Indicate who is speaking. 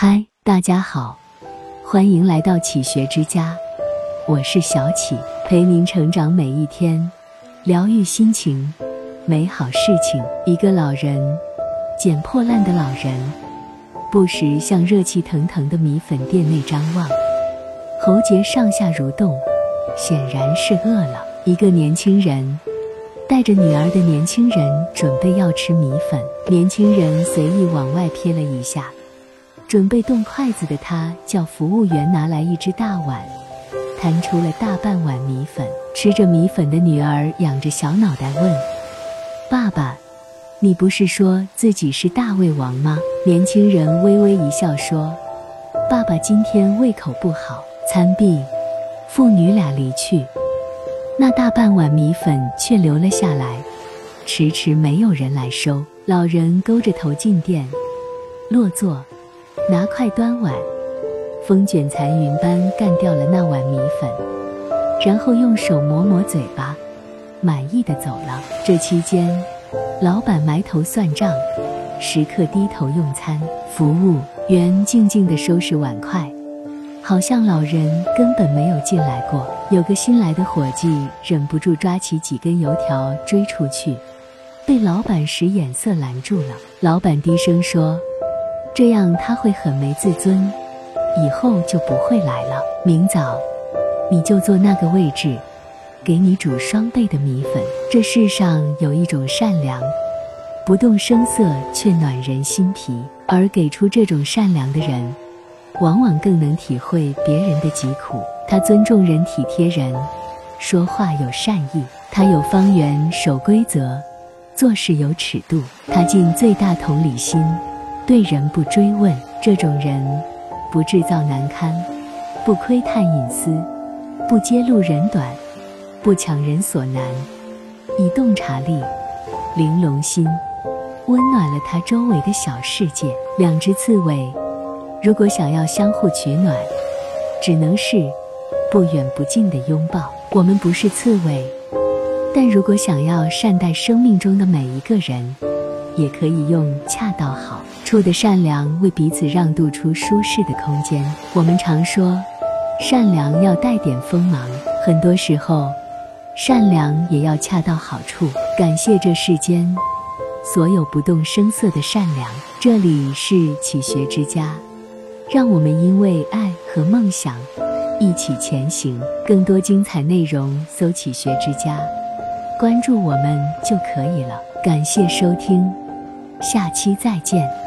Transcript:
Speaker 1: 嗨，大家好，欢迎来到启学之家，我是小启，陪您成长每一天，疗愈心情，美好事情。一个老人，捡破烂的老人，不时向热气腾腾的米粉店内张望，喉结上下蠕动，显然是饿了。一个年轻人，带着女儿的年轻人准备要吃米粉，年轻人随意往外瞥了一下。准备动筷子的他叫服务员拿来一只大碗，摊出了大半碗米粉。吃着米粉的女儿仰着小脑袋问：“爸爸，你不是说自己是大胃王吗？”年轻人微微一笑说：“爸爸今天胃口不好。”餐毕，父女俩离去，那大半碗米粉却留了下来，迟迟没有人来收。老人勾着头进店，落座。拿筷端碗，风卷残云般干掉了那碗米粉，然后用手抹抹嘴巴，满意的走了。这期间，老板埋头算账，食客低头用餐，服务员静静地收拾碗筷，好像老人根本没有进来过。有个新来的伙计忍不住抓起几根油条追出去，被老板使眼色拦住了。老板低声说。这样他会很没自尊，以后就不会来了。明早，你就坐那个位置，给你煮双倍的米粉。这世上有一种善良，不动声色却暖人心脾，而给出这种善良的人，往往更能体会别人的疾苦。他尊重人，体贴人，说话有善意。他有方圆，守规则，做事有尺度。他尽最大同理心。对人不追问，这种人不制造难堪，不窥探隐私，不揭露人短，不抢人所难，以洞察力、玲珑心，温暖了他周围的小世界。两只刺猬，如果想要相互取暖，只能是不远不近的拥抱。我们不是刺猬，但如果想要善待生命中的每一个人，也可以用恰到好。处的善良，为彼此让渡出舒适的空间。我们常说，善良要带点锋芒，很多时候，善良也要恰到好处。感谢这世间所有不动声色的善良。这里是启学之家，让我们因为爱和梦想一起前行。更多精彩内容，搜“启学之家”，关注我们就可以了。感谢收听，下期再见。